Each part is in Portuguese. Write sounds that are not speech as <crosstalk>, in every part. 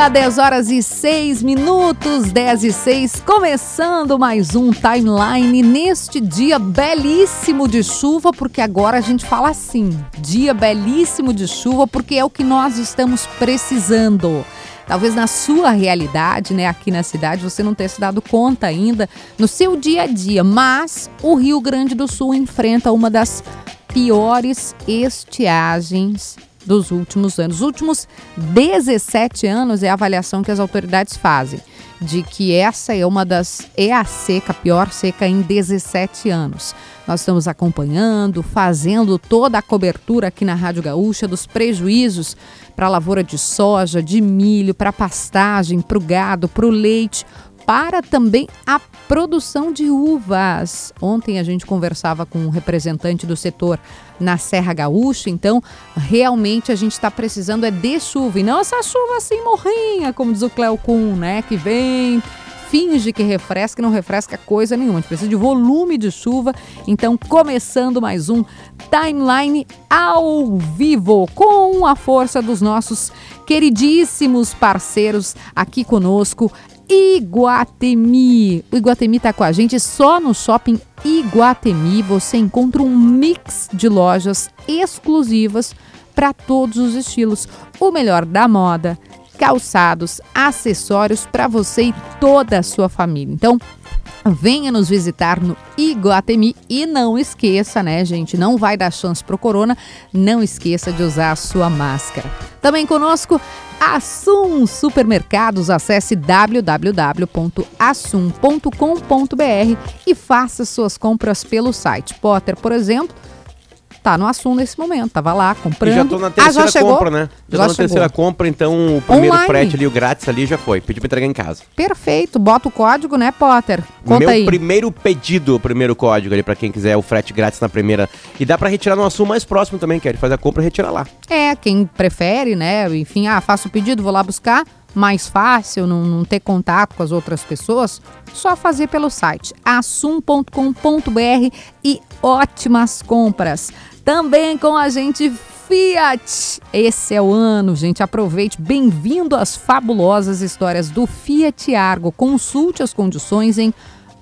Dia, 10 horas e 6 minutos, 10 e 6, começando mais um timeline neste dia belíssimo de chuva, porque agora a gente fala assim: dia belíssimo de chuva, porque é o que nós estamos precisando. Talvez na sua realidade, né, aqui na cidade, você não tenha se dado conta ainda no seu dia a dia, mas o Rio Grande do Sul enfrenta uma das piores estiagens dos últimos anos. Os últimos 17 anos é a avaliação que as autoridades fazem de que essa é uma das é a seca, a pior seca em 17 anos. Nós estamos acompanhando, fazendo toda a cobertura aqui na Rádio Gaúcha dos prejuízos para a lavoura de soja, de milho, para a pastagem, para o gado, para o leite, para também a produção de uvas. Ontem a gente conversava com um representante do setor na Serra Gaúcha, então realmente a gente está precisando é de chuva e não essa chuva assim morrinha, como diz o Cleo Kuhn, né, que vem finge que refresca e não refresca coisa nenhuma. A gente precisa de volume de chuva. Então, começando mais um timeline ao vivo com a força dos nossos queridíssimos parceiros aqui conosco. Iguatemi. O Iguatemi está com a gente só no shopping Iguatemi. Você encontra um mix de lojas exclusivas para todos os estilos. O melhor da moda, calçados, acessórios para você e toda a sua família. Então, Venha nos visitar no Iguatemi e não esqueça, né, gente? Não vai dar chance pro corona, não esqueça de usar a sua máscara. Também conosco Assum Supermercados. Acesse www.assum.com.br e faça suas compras pelo site. Potter, por exemplo, tá no assunto nesse momento. Tava lá comprando. E já tô na terceira ah, já compra, né? Já, já tô na chegou. terceira compra, então o primeiro Online. frete ali, o grátis ali já foi. Pedi pra entregar em casa. Perfeito. Bota o código, né, Potter? Conta Meu aí. primeiro pedido, o primeiro código ali pra quem quiser o frete grátis na primeira. E dá pra retirar no assunto mais próximo também, quer fazer a compra e retirar lá. É, quem prefere, né? Enfim, ah, faço o pedido, vou lá buscar mais fácil, não, não, ter contato com as outras pessoas, só fazer pelo site assum.com.br e ótimas compras. Também com a gente Fiat. Esse é o ano, gente. Aproveite. Bem-vindo às fabulosas histórias do Fiat Argo. Consulte as condições em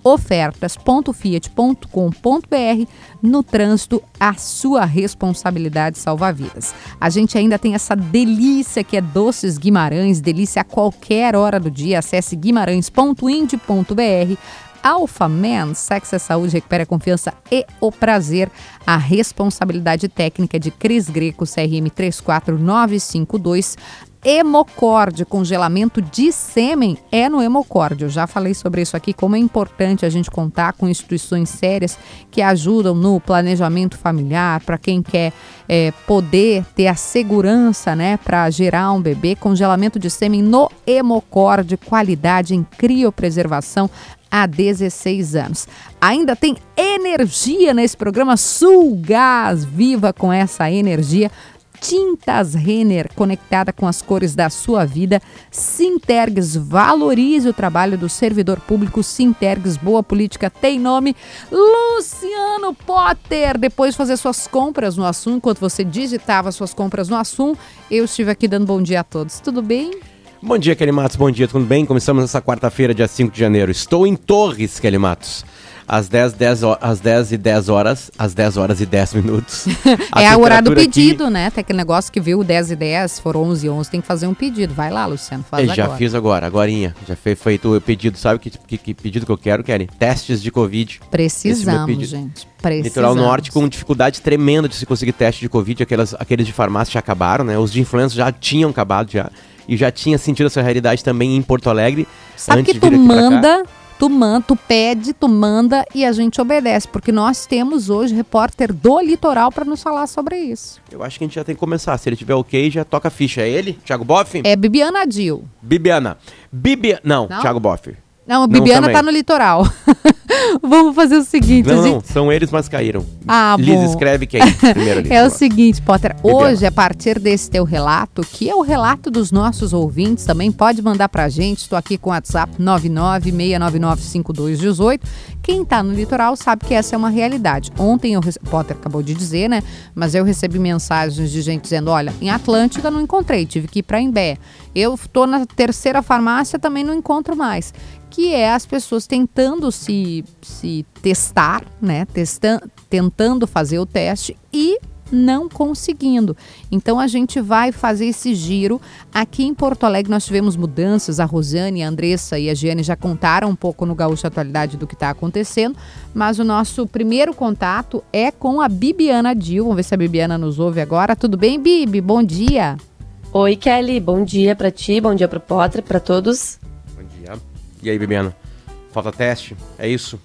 ofertas.fiat.com.br. No trânsito, a sua responsabilidade salva vidas. A gente ainda tem essa delícia que é Doces Guimarães, delícia a qualquer hora do dia. Acesse guimarães.ind.br Alpha Man, sexo é saúde, recupera a confiança e o prazer. A responsabilidade técnica de Cris Greco, CRM 34952. Hemocorde, congelamento de sêmen é no Hemocorde. Eu já falei sobre isso aqui, como é importante a gente contar com instituições sérias que ajudam no planejamento familiar, para quem quer é, poder ter a segurança né, para gerar um bebê. Congelamento de sêmen no Hemocorde, qualidade em criopreservação há 16 anos. Ainda tem energia nesse programa Sul Gás. Viva com essa energia. Tintas Renner, conectada com as cores da sua vida. Sintergs, valorize o trabalho do servidor público. Sintergs, boa política, tem nome. Luciano Potter, depois de fazer suas compras no Assum, enquanto você digitava suas compras no Assum, eu estive aqui dando bom dia a todos. Tudo bem? Bom dia, Kelly Matos. Bom dia, tudo bem? Começamos essa quarta-feira, dia 5 de janeiro. Estou em Torres, Kelly Matos. Às 10, 10, às 10 e 10 horas, às 10 horas e 10 minutos. <laughs> é a hora do pedido, aqui... né? Tem aquele negócio que viu 10 e 10, foram 11 e 11, tem que fazer um pedido. Vai lá, Luciano, faz eu Já fiz agora, agorinha. Já foi feito o pedido. Sabe que, que, que pedido que eu quero, Kelly? Testes de Covid. Precisamos, gente. Precisamos. Litoral Norte com dificuldade tremenda de se conseguir teste de Covid. Aquelas, aqueles de farmácia já acabaram, né? Os de influenza já tinham acabado já e já tinha sentido essa realidade também em Porto Alegre. Sabe que tu manda tu, man, tu pede, tu manda e a gente obedece, porque nós temos hoje repórter do litoral para nos falar sobre isso. Eu acho que a gente já tem que começar. Se ele tiver ok, já toca a ficha. É ele? Thiago Boff? É Bibiana Dil. Bibiana. Bibiana. Não, Não? Thiago Boff. Não, a Bibiana também. tá no litoral. <laughs> Vamos fazer o seguinte. Não, gente- não, são eles, mas caíram. Ah, Liz, bom. escreve quem <laughs> primeiro ali. É o seguinte, Potter. Bibiana. Hoje, a partir desse teu relato, que é o relato dos nossos ouvintes, também pode mandar pra gente. Estou aqui com o WhatsApp 996995218. Quem tá no litoral sabe que essa é uma realidade. Ontem eu rece... Potter acabou de dizer, né? Mas eu recebi mensagens de gente dizendo: olha, em Atlântida não encontrei, tive que ir pra Imbé. Eu tô na terceira farmácia, também não encontro mais. Que é as pessoas tentando se, se testar, né? Testan tentando fazer o teste e não conseguindo. Então a gente vai fazer esse giro. Aqui em Porto Alegre nós tivemos mudanças. A Rosane, a Andressa e a Giane já contaram um pouco no Gaúcho Atualidade do que está acontecendo. Mas o nosso primeiro contato é com a Bibiana Dil. Vamos ver se a Bibiana nos ouve agora. Tudo bem, Bibi? Bom dia. Oi, Kelly. Bom dia pra ti, bom dia pro Potter, pra todos. E aí, Bibiana? Falta teste? É isso?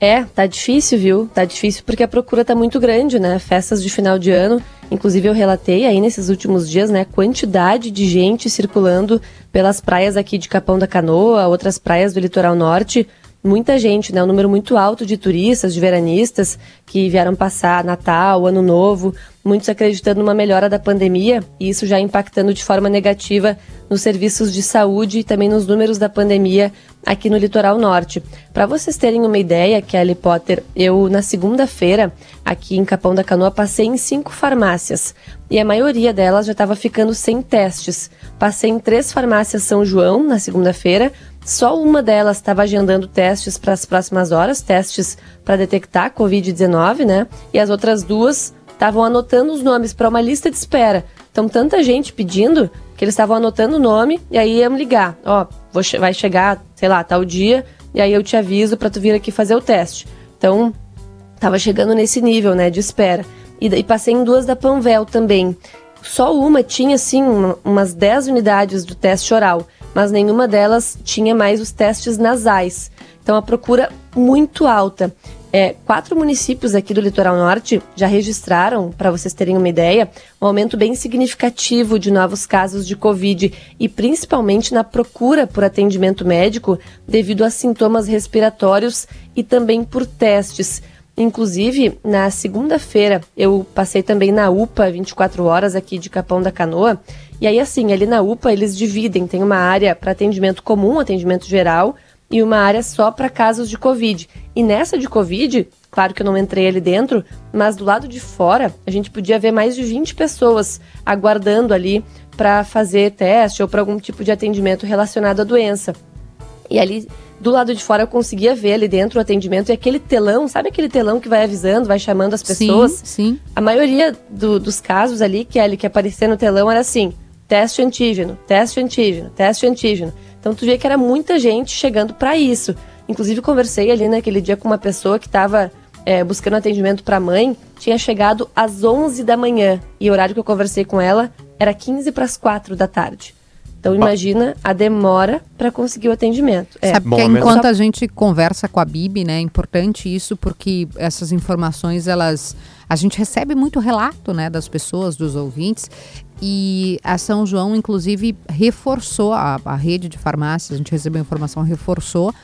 É, tá difícil, viu? Tá difícil porque a procura tá muito grande, né? Festas de final de ano. Inclusive, eu relatei aí nesses últimos dias, né? Quantidade de gente circulando pelas praias aqui de Capão da Canoa, outras praias do litoral norte. Muita gente, né? Um número muito alto de turistas, de veranistas que vieram passar Natal, Ano Novo. Muitos acreditando numa melhora da pandemia e isso já impactando de forma negativa nos serviços de saúde e também nos números da pandemia aqui no litoral norte. Para vocês terem uma ideia, Kelly Potter, eu na segunda-feira aqui em Capão da Canoa passei em cinco farmácias e a maioria delas já estava ficando sem testes. Passei em três farmácias São João na segunda-feira. Só uma delas estava agendando testes para as próximas horas, testes para detectar Covid-19, né? E as outras duas estavam anotando os nomes para uma lista de espera. Então, tanta gente pedindo que eles estavam anotando o nome e aí iam ligar. Ó, vou che- vai chegar, sei lá, tal dia, e aí eu te aviso para tu vir aqui fazer o teste. Então, tava chegando nesse nível, né, de espera. E, daí passei em duas da Panvel também. Só uma tinha, assim, uma- umas 10 unidades do teste oral, mas nenhuma delas tinha mais os testes nasais. Então, a procura muito alta. É, quatro municípios aqui do litoral norte já registraram, para vocês terem uma ideia, um aumento bem significativo de novos casos de Covid e principalmente na procura por atendimento médico devido a sintomas respiratórios e também por testes. Inclusive, na segunda-feira, eu passei também na UPA 24 horas aqui de Capão da Canoa. E aí, assim, ali na UPA eles dividem, tem uma área para atendimento comum, atendimento geral, e uma área só para casos de Covid. E nessa de Covid, claro que eu não entrei ali dentro, mas do lado de fora a gente podia ver mais de 20 pessoas aguardando ali para fazer teste ou para algum tipo de atendimento relacionado à doença. E ali do lado de fora eu conseguia ver ali dentro o atendimento e aquele telão, sabe aquele telão que vai avisando, vai chamando as pessoas? Sim, sim. A maioria do- dos casos ali, Kelly, que aparecia no telão era assim: teste antígeno, teste antígeno, teste antígeno. Então tu via que era muita gente chegando para isso. Inclusive conversei ali naquele dia com uma pessoa que estava buscando atendimento para mãe, tinha chegado às 11 da manhã e o horário que eu conversei com ela era 15 para as 4 da tarde. Então imagina a demora para conseguir o atendimento. É. Sabe Bom, que enquanto a gente conversa com a Bibi, né, é importante isso porque essas informações elas a gente recebe muito relato, né, das pessoas, dos ouvintes e a São João inclusive reforçou a, a rede de farmácias, a gente recebeu informação, reforçou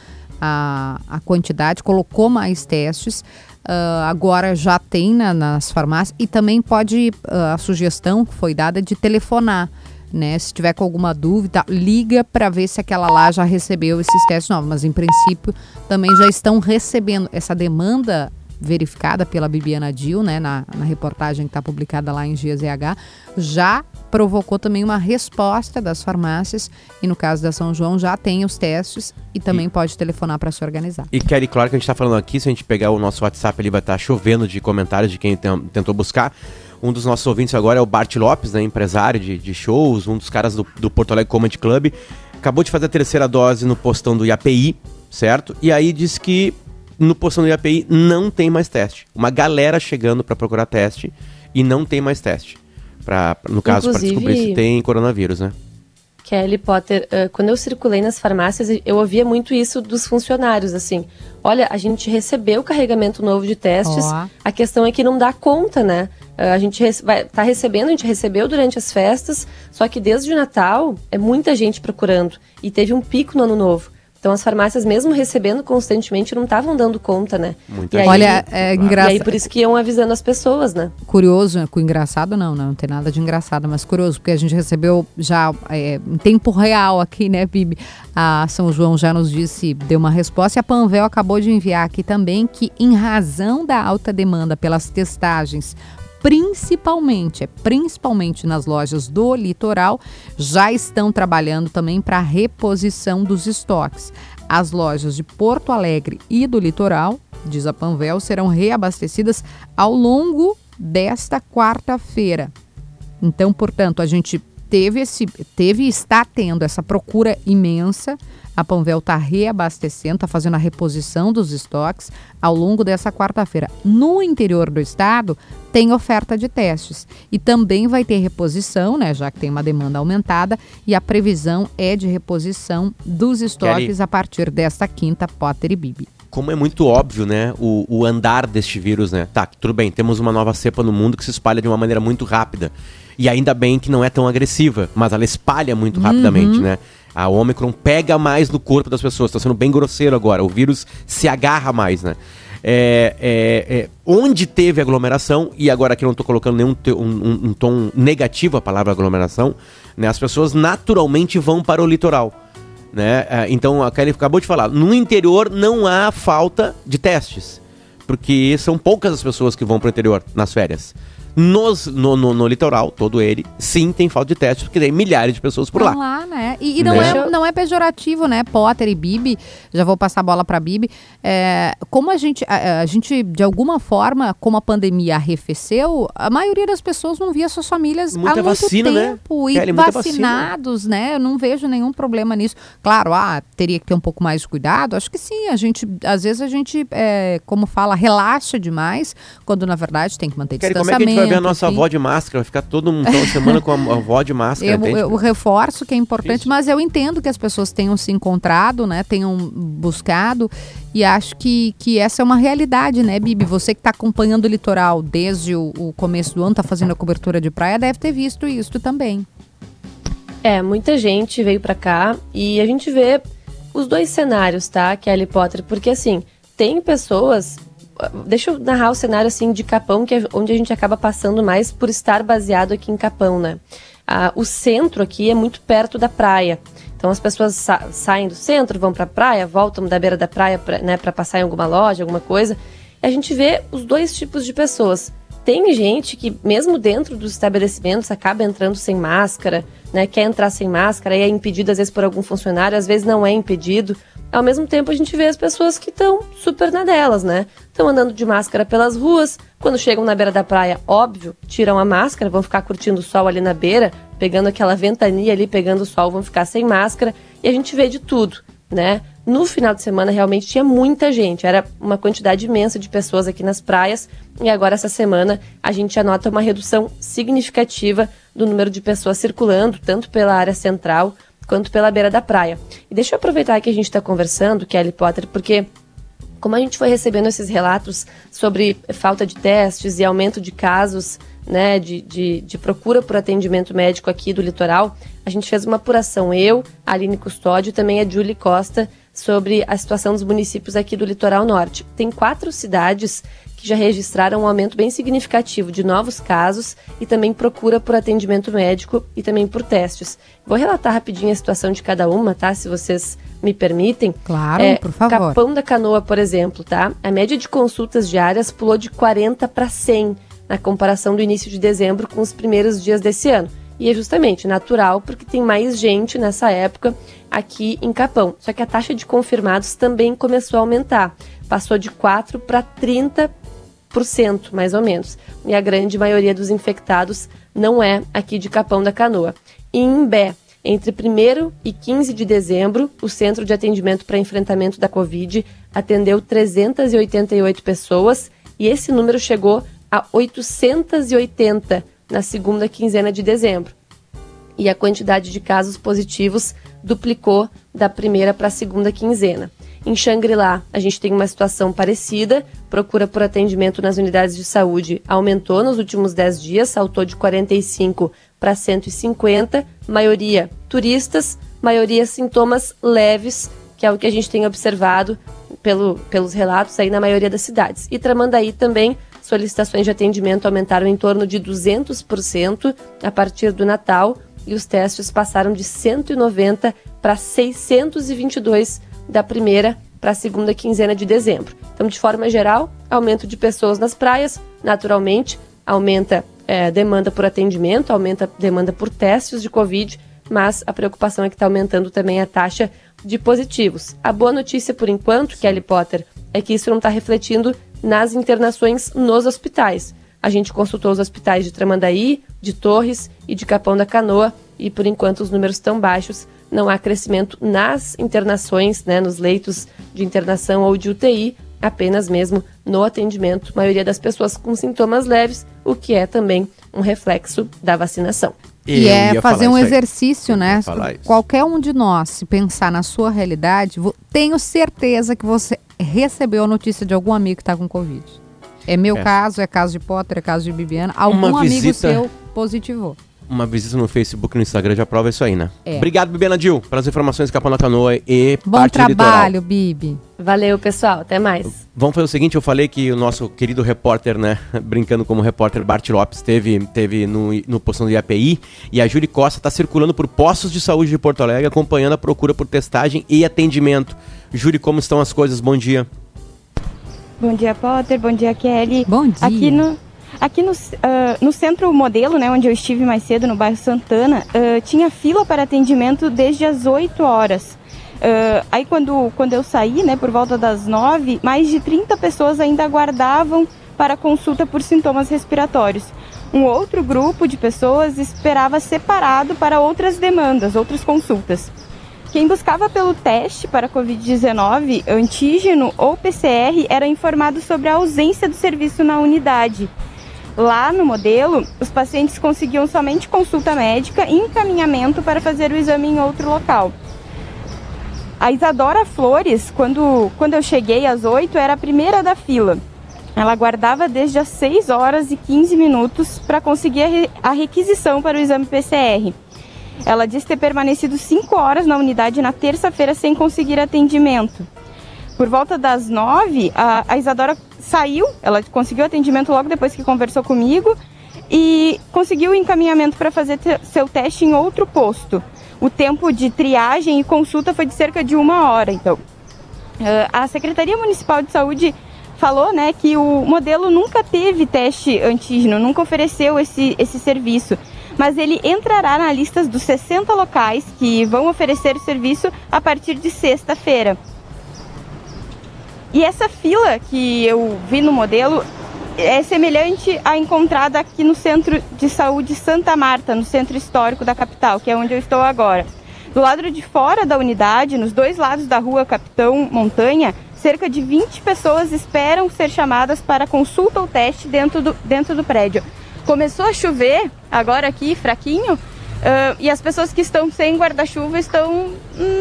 a, a quantidade, colocou mais testes. ah, agora já tem na- nas farmácias e também pode ah, a sugestão que foi dada de telefonar né? Se tiver com alguma dúvida, liga para ver se aquela lá já recebeu esses testes novos. Mas em princípio também já estão recebendo essa demanda verificada pela Bibiana Dil, né? Na, na reportagem que está publicada lá em GZH, já provocou também uma resposta das farmácias e no caso da São João já tem os testes e também pode telefonar para se organizar. E Kelly, claro que a gente tá falando aqui, se a gente pegar o nosso WhatsApp, ele vai estar chovendo de comentários de quem tentou buscar. Um dos nossos ouvintes agora é o Bart Lopes, né, empresário de, de shows, um dos caras do, do Porto Alegre Comedy Club. Acabou de fazer a terceira dose no postão do IAPI, certo? E aí diz que no postão do IAPI não tem mais teste. Uma galera chegando para procurar teste e não tem mais teste. Pra, no caso, para descobrir se tem coronavírus, né? Kelly Potter, uh, quando eu circulei nas farmácias, eu ouvia muito isso dos funcionários, assim. Olha, a gente recebeu o carregamento novo de testes, oh. a questão é que não dá conta, né? Uh, a gente vai, tá recebendo, a gente recebeu durante as festas, só que desde o Natal é muita gente procurando. E teve um pico no ano novo. Então as farmácias, mesmo recebendo constantemente, não estavam dando conta, né? Muita aí, Olha, é engraçado. E aí por isso que iam avisando as pessoas, né? Curioso, né? com engraçado não, não, não tem nada de engraçado, mas curioso, porque a gente recebeu já é, em tempo real aqui, né, Bibi? A São João já nos disse, deu uma resposta e a Panvel acabou de enviar aqui também que em razão da alta demanda pelas testagens principalmente, é principalmente nas lojas do litoral, já estão trabalhando também para a reposição dos estoques. As lojas de Porto Alegre e do litoral, diz a Panvel, serão reabastecidas ao longo desta quarta-feira. Então, portanto, a gente teve esse teve e está tendo essa procura imensa a Panvel está reabastecendo, está fazendo a reposição dos estoques ao longo dessa quarta-feira. No interior do estado, tem oferta de testes e também vai ter reposição, né, já que tem uma demanda aumentada, e a previsão é de reposição dos estoques Kelly. a partir desta quinta, Potter e Bibi como é muito óbvio, né, o, o, andar deste vírus, né? Tá, tudo bem, temos uma nova cepa no mundo que se espalha de uma maneira muito rápida. E ainda bem que não é tão agressiva, mas ela espalha muito uhum. rapidamente, né? A Omicron pega mais no corpo das pessoas. Está sendo bem grosseiro agora. O vírus se agarra mais, né? É, é, é, onde teve aglomeração, e agora aqui eu não estou colocando nenhum um, um, tom negativo a palavra aglomeração, né, as pessoas naturalmente vão para o litoral. Né? É, então a Kelly acabou de falar, no interior não há falta de testes, porque são poucas as pessoas que vão para o interior nas férias. Nos, no, no, no, litoral, todo ele, sim, tem falta de testes, porque tem milhares de pessoas por lá. lá né? E, e não, né? é, não é pejorativo, né? Potter e Bibi, já vou passar a bola para Bibi. É, como a gente, a, a, gente, de alguma forma, como a pandemia arrefeceu, a maioria das pessoas não via suas famílias muita há muito vacina, né? tempo. Né? E Kelly, vacinados, vacina. né? Eu não vejo nenhum problema nisso. Claro, ah, teria que ter um pouco mais de cuidado. Acho que sim, a gente, às vezes a gente, é, como fala, relaxa demais, quando na verdade tem que manter Kelly, distanciamento vai ver a nossa avó de máscara, vai ficar todo mundo toda semana com a <laughs> avó de máscara. Eu, eu, reforço que é importante, Isso. mas eu entendo que as pessoas tenham se encontrado, né? Tenham buscado e acho que, que essa é uma realidade, né, Bibi? Você que está acompanhando o litoral desde o, o começo do ano, está fazendo a cobertura de praia, deve ter visto isso também. É, muita gente veio para cá e a gente vê os dois cenários, tá, Kelly Potter? Porque assim, tem pessoas deixa eu narrar o cenário assim de Capão, que é onde a gente acaba passando mais por estar baseado aqui em Capão, né? Ah, o centro aqui é muito perto da praia. Então as pessoas sa saem do centro, vão para a praia, voltam da beira da praia para né, passar em alguma loja, alguma coisa. E a gente vê os dois tipos de pessoas. Tem gente que, mesmo dentro dos estabelecimentos, acaba entrando sem máscara, né? Quer entrar sem máscara e é impedido, às vezes, por algum funcionário, às vezes não é impedido. Ao mesmo tempo, a gente vê as pessoas que estão super na delas, né? Estão andando de máscara pelas ruas. Quando chegam na beira da praia, óbvio, tiram a máscara, vão ficar curtindo o sol ali na beira, pegando aquela ventania ali, pegando o sol, vão ficar sem máscara. E a gente vê de tudo, né? No final de semana, realmente tinha muita gente, era uma quantidade imensa de pessoas aqui nas praias. E agora, essa semana, a gente anota uma redução significativa do número de pessoas circulando, tanto pela área central quanto pela beira da praia. E deixa eu aproveitar que a gente está conversando, Kelly Potter, porque como a gente foi recebendo esses relatos sobre falta de testes e aumento de casos né, de, de, de, procura por atendimento médico aqui do litoral, a gente fez uma apuração, eu, a Aline Custódio também a Julie Costa, sobre a situação dos municípios aqui do litoral norte. Tem quatro cidades que já registraram um aumento bem significativo de novos casos e também procura por atendimento médico e também por testes. Vou relatar rapidinho a situação de cada uma, tá? Se vocês me permitem. Claro, é, por favor. Capão da Canoa, por exemplo, tá? A média de consultas diárias pulou de 40 para 100 na comparação do início de dezembro com os primeiros dias desse ano. E é justamente natural porque tem mais gente nessa época aqui em Capão. Só que a taxa de confirmados também começou a aumentar. Passou de 4 para 30 mais ou menos. E a grande maioria dos infectados não é aqui de Capão da Canoa. Em Imbé, entre 1 e 15 de dezembro, o Centro de Atendimento para Enfrentamento da Covid atendeu 388 pessoas e esse número chegou a 880 na segunda quinzena de dezembro. e a quantidade de casos positivos duplicou da primeira para a segunda quinzena. Em Xangri-Lá, a gente tem uma situação parecida. Procura por atendimento nas unidades de saúde aumentou nos últimos 10 dias, saltou de 45 para 150, maioria turistas, maioria sintomas leves, que é o que a gente tem observado pelo, pelos relatos aí na maioria das cidades. E Tramandaí também, solicitações de atendimento aumentaram em torno de 200% a partir do Natal e os testes passaram de 190 para 622 da primeira para a segunda quinzena de dezembro. Então, de forma geral, aumento de pessoas nas praias, naturalmente, aumenta é, demanda por atendimento, aumenta demanda por testes de Covid, mas a preocupação é que está aumentando também a taxa de positivos. A boa notícia, por enquanto, Kelly Potter, é que isso não está refletindo nas internações nos hospitais. A gente consultou os hospitais de Tramandaí, de Torres e de Capão da Canoa e, por enquanto, os números estão baixos não há crescimento nas internações, né, nos leitos de internação ou de UTI, apenas mesmo no atendimento, maioria das pessoas com sintomas leves, o que é também um reflexo da vacinação. E é fazer um exercício, né? Qualquer um de nós, se pensar na sua realidade, tenho certeza que você recebeu a notícia de algum amigo que está com Covid. É meu é. caso, é caso de Potter, é caso de Bibiana. Algum Uma amigo visita... seu positivou uma visita no Facebook e no Instagram já prova isso aí, né? É. Obrigado, Bibi Anadil, pelas informações Capão na Canoa e Bom parte trabalho, Bibi. Valeu, pessoal. Até mais. Vamos fazer o seguinte, eu falei que o nosso querido repórter, né, <laughs> brincando como repórter, Bart Lopes, teve, teve no, no postão do IAPI e a Júlia Costa está circulando por postos de saúde de Porto Alegre, acompanhando a procura por testagem e atendimento. Júlia, como estão as coisas? Bom dia. Bom dia, Potter. Bom dia, Kelly. Bom dia. Aqui no, Aqui no, uh, no centro modelo, né, onde eu estive mais cedo, no bairro Santana, uh, tinha fila para atendimento desde as 8 horas. Uh, aí quando, quando eu saí, né, por volta das 9, mais de 30 pessoas ainda aguardavam para consulta por sintomas respiratórios. Um outro grupo de pessoas esperava separado para outras demandas, outras consultas. Quem buscava pelo teste para Covid-19, antígeno ou PCR, era informado sobre a ausência do serviço na unidade. Lá no modelo, os pacientes conseguiam somente consulta médica e encaminhamento para fazer o exame em outro local. A Isadora Flores, quando, quando eu cheguei às 8, era a primeira da fila. Ela aguardava desde as 6 horas e 15 minutos para conseguir a, a requisição para o exame PCR. Ela disse ter permanecido 5 horas na unidade na terça-feira sem conseguir atendimento. Por volta das 9, a, a Isadora saiu, ela conseguiu atendimento logo depois que conversou comigo e conseguiu o encaminhamento para fazer seu teste em outro posto. O tempo de triagem e consulta foi de cerca de uma hora, então. Uh, a Secretaria Municipal de Saúde falou né, que o modelo nunca teve teste antígeno, nunca ofereceu esse, esse serviço. Mas ele entrará na lista dos 60 locais que vão oferecer o serviço a partir de sexta-feira. E essa fila que eu vi no modelo é semelhante à encontrada aqui no Centro de Saúde Santa Marta, no centro histórico da capital, que é onde eu estou agora. Do lado de fora da unidade, nos dois lados da rua Capitão Montanha, cerca de 20 pessoas esperam ser chamadas para consulta ou teste dentro do, dentro do prédio. Começou a chover, agora aqui, fraquinho, Uh, e as pessoas que estão sem guarda-chuva estão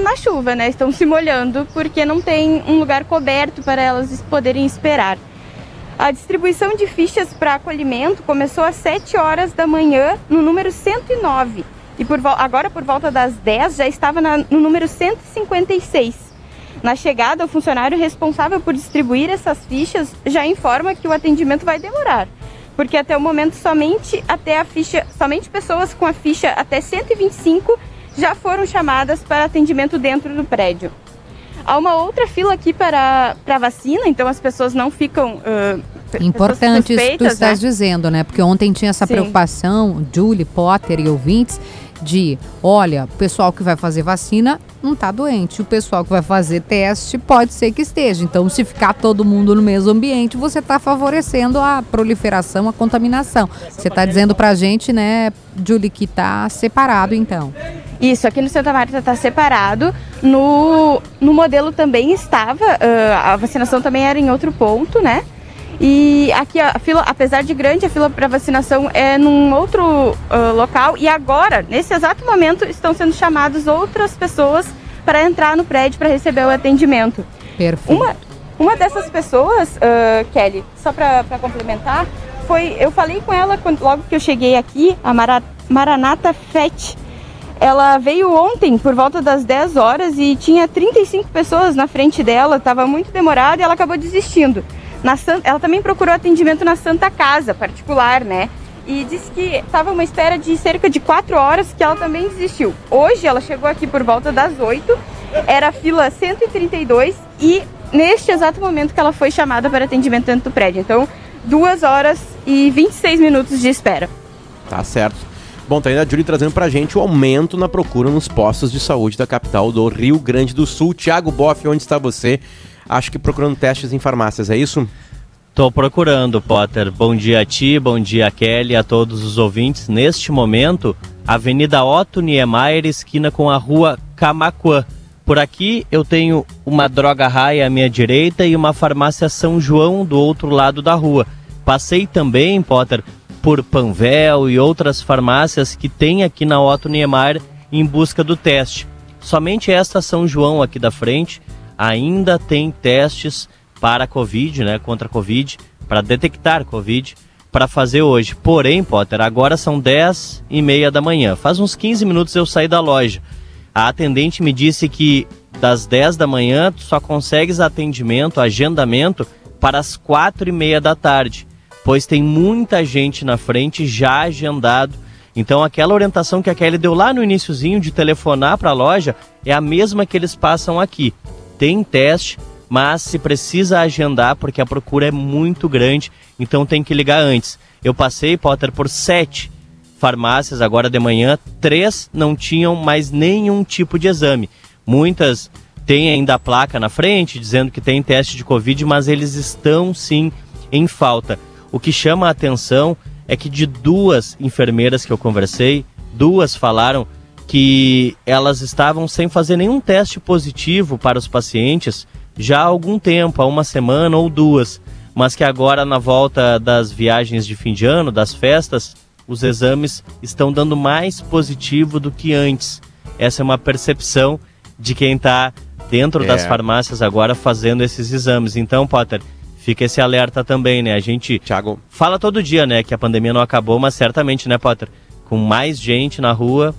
na chuva, né? Estão se molhando porque não tem um lugar coberto para elas poderem esperar. A distribuição de fichas para acolhimento começou às 7 horas da manhã no número 109 e por, agora por volta das 10 já estava na, no número 156. Na chegada, o funcionário responsável por distribuir essas fichas já informa que o atendimento vai demorar porque até o momento somente até a ficha, somente pessoas com a ficha até 125 já foram chamadas para atendimento dentro do prédio. Há uma outra fila aqui para, para vacina, então as pessoas não ficam. Uh, Importante isso que tu estás né? dizendo, né? Porque ontem tinha essa Sim. preocupação, Julie, Potter e ouvintes, de, olha, o pessoal que vai fazer vacina não está doente, o pessoal que vai fazer teste pode ser que esteja. Então, se ficar todo mundo no mesmo ambiente, você está favorecendo a proliferação, a contaminação. Você está dizendo para a gente, né, Julie, que está separado, então. Isso, aqui no Santa Marta está separado. No, no modelo também estava, uh, a vacinação também era em outro ponto, né? E aqui a fila, apesar de grande, a fila para vacinação é num outro uh, local. E agora, nesse exato momento, estão sendo chamadas outras pessoas para entrar no prédio para receber o atendimento. Perfeito. Uma, uma dessas pessoas, uh, Kelly, só para complementar, foi. Eu falei com ela quando, logo que eu cheguei aqui, a Mara, Maranata Fett. Ela veio ontem por volta das 10 horas e tinha 35 pessoas na frente dela, estava muito demorado e ela acabou desistindo. Na, ela também procurou atendimento na Santa Casa particular, né? E disse que estava uma espera de cerca de 4 horas que ela também desistiu. Hoje ela chegou aqui por volta das 8, era fila 132 e neste exato momento que ela foi chamada para atendimento dentro do prédio. Então, 2 horas e 26 minutos de espera. Tá certo. Bom, tá ainda a Julie trazendo pra gente o aumento na procura nos postos de saúde da capital do Rio Grande do Sul. Tiago Boff, onde está você? Acho que procurando testes em farmácias, é isso? Tô procurando, Potter. Bom dia a ti, bom dia a Kelly, a todos os ouvintes. Neste momento, Avenida Otto Niemeyer, esquina com a rua Camacuã. Por aqui eu tenho uma droga raia à minha direita e uma farmácia São João do outro lado da rua. Passei também, Potter, por Panvel e outras farmácias que tem aqui na Otto Niemeyer em busca do teste. Somente esta São João aqui da frente ainda tem testes para Covid, né, contra Covid, para detectar Covid, para fazer hoje. Porém, Potter, agora são 10 e meia da manhã. Faz uns 15 minutos eu saí da loja. A atendente me disse que das 10 da manhã tu só consegues atendimento, agendamento, para as 4 e meia da tarde pois tem muita gente na frente já agendado. Então aquela orientação que a Kelly deu lá no iníciozinho de telefonar para a loja é a mesma que eles passam aqui. Tem teste, mas se precisa agendar porque a procura é muito grande, então tem que ligar antes. Eu passei, Potter, por sete farmácias agora de manhã, três não tinham mais nenhum tipo de exame. Muitas têm ainda a placa na frente dizendo que tem teste de Covid, mas eles estão sim em falta. O que chama a atenção é que de duas enfermeiras que eu conversei, duas falaram que elas estavam sem fazer nenhum teste positivo para os pacientes já há algum tempo, há uma semana ou duas, mas que agora na volta das viagens de fim de ano, das festas, os exames estão dando mais positivo do que antes. Essa é uma percepção de quem está dentro é. das farmácias agora fazendo esses exames. Então, Potter, fica esse alerta também, né? A gente Thiago. fala todo dia, né, que a pandemia não acabou, mas certamente, né, Potter? Com mais gente na rua,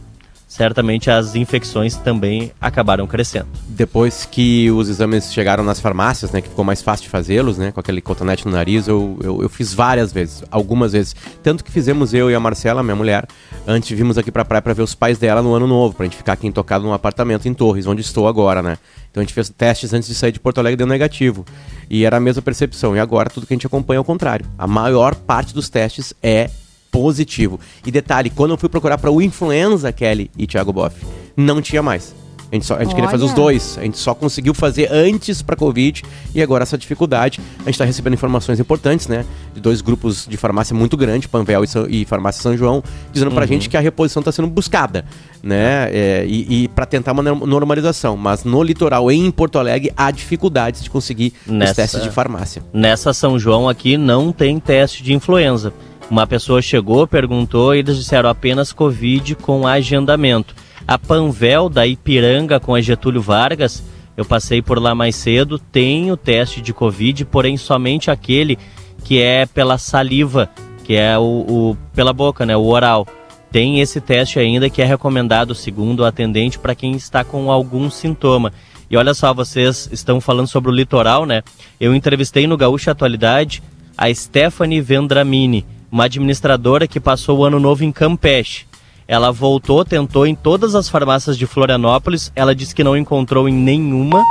certamente as infecções também acabaram crescendo. Depois que os exames chegaram nas farmácias, né, que ficou mais fácil de fazê-los, né, com aquele cotonete no nariz, eu, eu, eu, fiz várias vezes, algumas vezes. Tanto que fizemos eu e a Marcela, minha mulher, antes vimos aqui pra praia pra ver os pais dela no ano novo, pra gente ficar aqui intocado num apartamento em Torres, onde estou agora, né. Então a gente fez testes antes de sair de Porto Alegre deu negativo. E era a mesma percepção. E agora tudo que a gente acompanha é o contrário. A maior parte dos testes é positivo. E detalhe, quando eu fui procurar para o influenza, Kelly e Thiago Boff, não tinha mais. A gente, só, a gente queria fazer os dois. A gente só conseguiu fazer antes para Covid e agora essa dificuldade. A gente está recebendo informações importantes, né? De dois grupos de farmácia muito grande, Panvel e, e Farmácia São João, dizendo uhum. pra gente que a reposição está sendo buscada, né? É, e, e para tentar uma normalização. Mas no litoral, em Porto Alegre, há dificuldades de conseguir nessa, os testes de farmácia. Nessa São João aqui não tem teste de influenza. Uma pessoa chegou, perguntou e eles disseram apenas Covid com agendamento. A Panvel da Ipiranga com a Getúlio Vargas, eu passei por lá mais cedo, tem o teste de Covid, porém somente aquele que é pela saliva, que é o, o pela boca, né, o oral. Tem esse teste ainda que é recomendado segundo o atendente para quem está com algum sintoma. E olha só, vocês estão falando sobre o litoral, né? Eu entrevistei no Gaúcha Atualidade a Stephanie Vendramini uma administradora que passou o ano novo em Campeche. Ela voltou, tentou em todas as farmácias de Florianópolis, ela disse que não encontrou em nenhuma,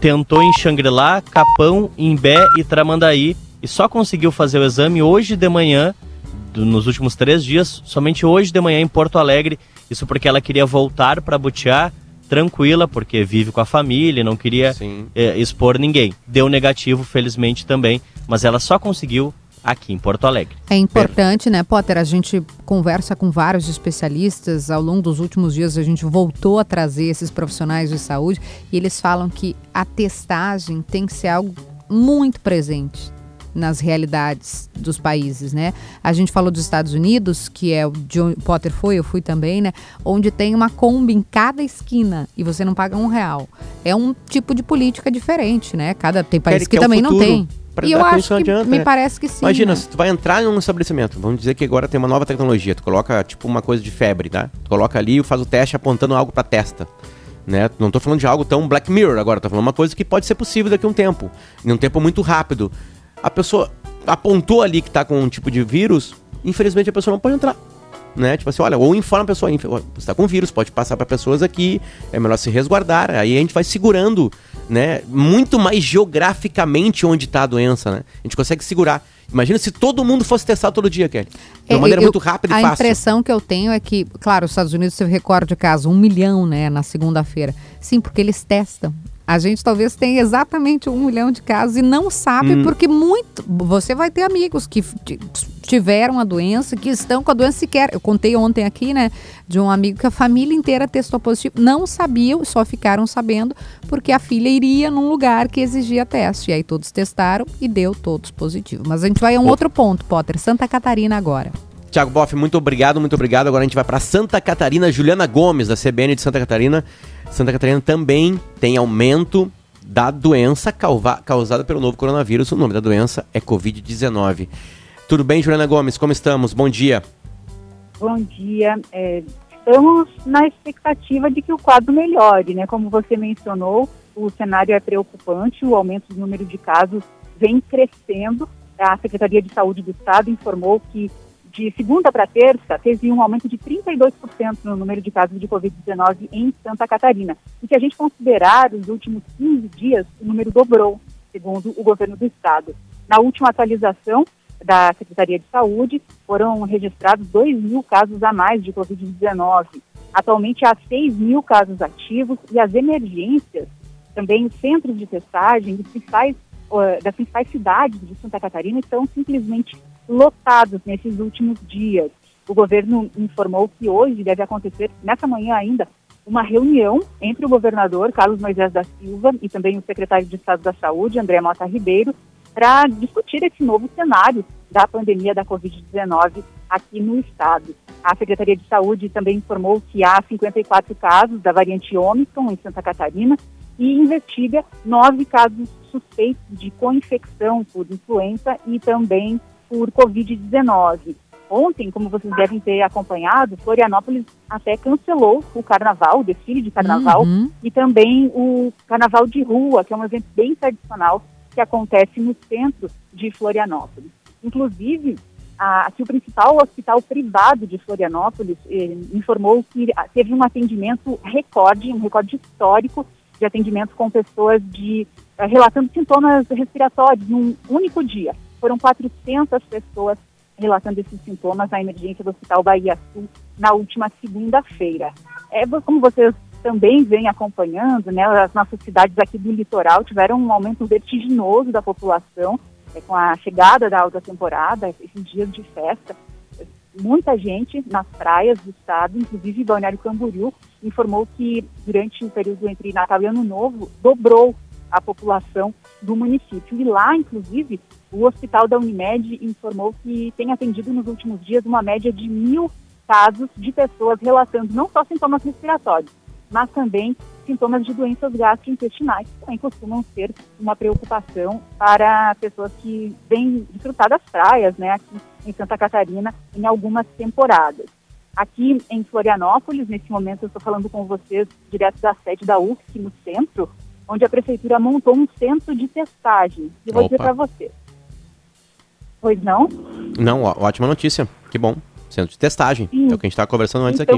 tentou em Xangri-Lá, Capão, Imbé e Tramandaí e só conseguiu fazer o exame hoje de manhã, nos últimos três dias, somente hoje de manhã em Porto Alegre. Isso porque ela queria voltar para Butiá tranquila, porque vive com a família, não queria é, expor ninguém. Deu negativo, felizmente também, mas ela só conseguiu aqui em Porto Alegre. É importante, né, Potter? A gente conversa com vários especialistas. Ao longo dos últimos dias, a gente voltou a trazer esses profissionais de saúde e eles falam que a testagem tem que ser algo muito presente. nas realidades dos países, né? A gente falou dos Estados Unidos, que é o John Potter foi, eu fui também, né? Onde tem uma Kombi em cada esquina e você não paga um real. É um tipo de política diferente, né? Cada tem país Quer- que quer o também não tem. Pra E dar eu acho não que adianta, me né? parece que sim. Imagina, né? se tu vai entrar num estabelecimento, vamos dizer que agora tem uma nova tecnologia, tu coloca tipo uma coisa de febre, tá? Tu coloca ali e faz o teste apontando algo pra testa. Né? Não tô falando de algo tão Black Mirror agora, tô falando uma coisa que pode ser possível daqui a um tempo. Em um tempo muito rápido. A pessoa apontou ali que tá com um tipo de vírus, infelizmente a pessoa não pode entrar. Né? Tipo assim, olha, ou informa a pessoa, "Inf- ó, você tá com vírus, pode passar para pessoas aqui, é melhor se resguardar. Aí a gente vai segurando, né? Muito mais geograficamente onde tá a doença, né? A gente consegue segurar. Imagina se todo mundo fosse testado todo dia, Kelly. De uma É, maneira eu- muito rápida e a fácil. impressão que eu tenho é que, claro, os Estados Unidos teve recorde de casos, um milhão, né, na segunda-feira. Sim, porque eles testam. A gente talvez tenha exatamente um milhão de casos e não sabe, Hum. porque muito. Você vai ter amigos que tiveram a doença, que estão com a doença sequer. Eu contei ontem aqui, né, de um amigo que a família inteira testou positivo. Não sabiam, só ficaram sabendo, porque a filha iria num lugar que exigia teste. E aí todos testaram e deu todos positivo. Mas a gente vai a um outro ponto, Potter. Santa Catarina agora. Tiago Boff, muito obrigado, muito obrigado. Agora a gente vai para Santa Catarina, Juliana Gomes, da CBN de Santa Catarina. Santa Catarina também tem aumento da doença causada pelo novo coronavírus. O nome da doença é Covid-19. Tudo bem, Juliana Gomes? Como estamos? Bom dia. Bom dia. É, estamos na expectativa de que o quadro melhore, né? Como você mencionou, o cenário é preocupante, o aumento do número de casos vem crescendo. A Secretaria de Saúde do Estado informou que de segunda para terça teve um aumento de 32% no número de casos de Covid-19 em Santa Catarina. E se a gente considerar os últimos 15 dias, o número dobrou, segundo o governo do Estado. Na última atualização, da Secretaria de Saúde, foram registrados 2 mil casos a mais de Covid-19. Atualmente há 6 mil casos ativos e as emergências, também os centros de testagem dos principais, eh, das principais cidades de Santa Catarina estão simplesmente lotados nesses últimos dias. O governo informou que hoje deve acontecer, nessa manhã ainda, uma reunião entre o governador Carlos Moisés da Silva e também o secretário de Estado da Saúde, André Mota Ribeiro, para discutir esse novo cenário da pandemia da Covid-19 aqui no estado. A Secretaria de Saúde também informou que há 54 casos da variante Ômicron em Santa Catarina e investiga nove casos suspeitos de co-infecção por influenza e também por Covid-19. Ontem, como vocês devem ter acompanhado, Florianópolis até cancelou o carnaval, o desfile de carnaval, Uhum. e também o carnaval de rua, que é um evento bem tradicional que acontece no centro de Florianópolis. Inclusive, a, aqui o principal hospital privado de Florianópolis eh, informou que teve um atendimento recorde, um recorde histórico de atendimento com pessoas de eh, relatando sintomas respiratórios num único dia. Foram 400 pessoas relatando esses sintomas na emergência do Hospital Bahia Sul na última segunda-feira. É, como vocês também vêm acompanhando, né, as nossas cidades aqui do litoral tiveram um aumento vertiginoso da população é, com a chegada da alta temporada, esses dias de festa. Muita gente nas praias do estado, inclusive Balneário Camboriú, informou que durante o período entre Natal e Ano Novo dobrou a população do município. E lá, inclusive, o hospital da Unimed informou que tem atendido nos últimos dias uma média de mil casos de pessoas relatando não só sintomas respiratórios, mas também sintomas de doenças gastrointestinais, que também costumam ser uma preocupação para pessoas que vêm desfrutar das praias, né, aqui em Santa Catarina, em algumas temporadas. Aqui em Florianópolis, nesse momento eu estou falando com vocês direto da sede da UFSC, no centro, onde a prefeitura montou um centro de testagem. E eu vou dizer Opa. para vocês. Pois não? Não, ó- ótima notícia. Que bom. Centro de testagem. Sim. É o que a gente estava conversando antes Então,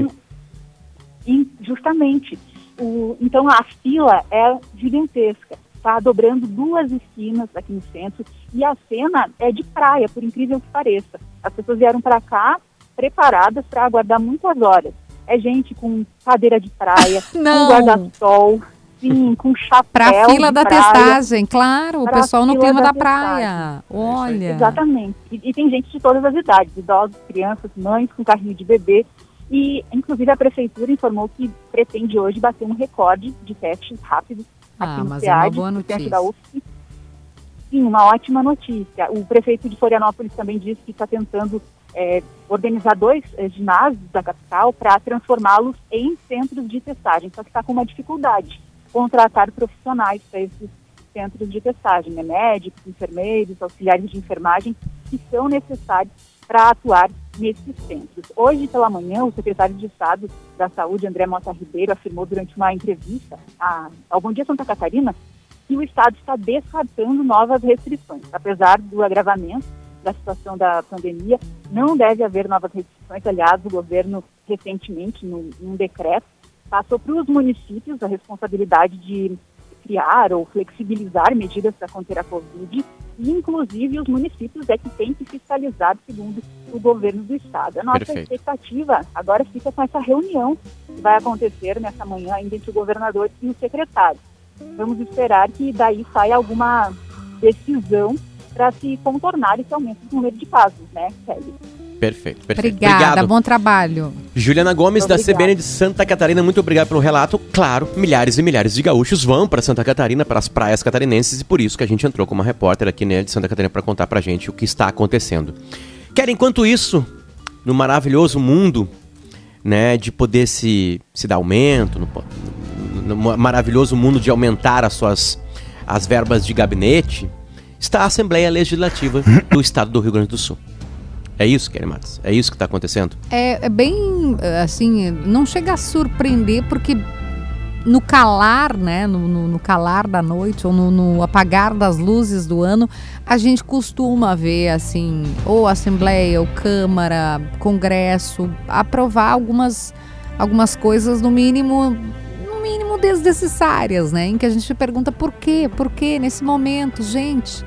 aqui. justamente. O, então a fila é gigantesca. Está dobrando duas esquinas aqui no centro. E a cena é de praia, por incrível que pareça. As pessoas vieram para cá preparadas para aguardar muitas horas. É gente com cadeira de praia, <laughs> Não. com guarda-sol, sim, com chapéu. Pra fila de da praia. testagem, claro, o pessoal no fila clima da da praia. Olha. Exatamente. E, e tem gente de todas as idades, idosos, crianças, mães com carrinho de bebê. E, inclusive, a prefeitura informou que pretende hoje bater um recorde de testes rápidos Ah, aqui no mas é uma SEAD, boa notícia. da UFSC. sim, uma ótima notícia. O prefeito de Florianópolis também disse que está tentando é, organizar dois é, ginásios da capital para transformá-los em centros de testagem, só que está com uma dificuldade, contratar profissionais para esses centros de testagem, né? médicos, enfermeiros, auxiliares de enfermagem, que são necessários para atuar nesses centros. Hoje pela manhã, o secretário de Estado da Saúde, André Mota Ribeiro, afirmou durante uma entrevista ao Bom Dia Santa Catarina que o Estado está descartando novas restrições. Apesar do agravamento da situação da pandemia, não deve haver novas restrições. Aliás, o governo recentemente, num, num decreto, passou para os municípios a responsabilidade de criar ou flexibilizar medidas para conter a Covid, e inclusive os municípios é que têm que fiscalizar, segundo o governo do estado. A nossa Perfeito. expectativa agora fica com essa reunião que vai acontecer nessa manhã ainda entre o governador e o secretário. Vamos esperar que daí saia alguma decisão para se contornar esse aumento do número de casos, né, Kelly? Perfeito, perfeito. Obrigada, Obrigado. bom trabalho. Juliana Gomes, da CBN de Santa Catarina, muito obrigado pelo relato. Claro, milhares e milhares de gaúchos vão para Santa Catarina, para as praias catarinenses, e por isso que a gente entrou com uma repórter aqui né, de Santa Catarina para contar para gente o que está acontecendo. Quer, enquanto isso, no maravilhoso mundo né, de poder se, se dar aumento, no, no maravilhoso mundo de aumentar as suas as verbas de gabinete, está a Assembleia Legislativa do Estado do Rio Grande do Sul. É isso, Kelly Matos? É isso que está acontecendo? É, é, bem, assim, não chega a surpreender porque no calar, né, no, no, no calar da noite ou no, no, apagar das luzes do ano, a gente costuma ver, assim, ou Assembleia, ou Câmara, Congresso, aprovar algumas, algumas coisas, no mínimo, no mínimo desnecessárias, né, em que a gente pergunta por quê, por quê nesse momento, gente...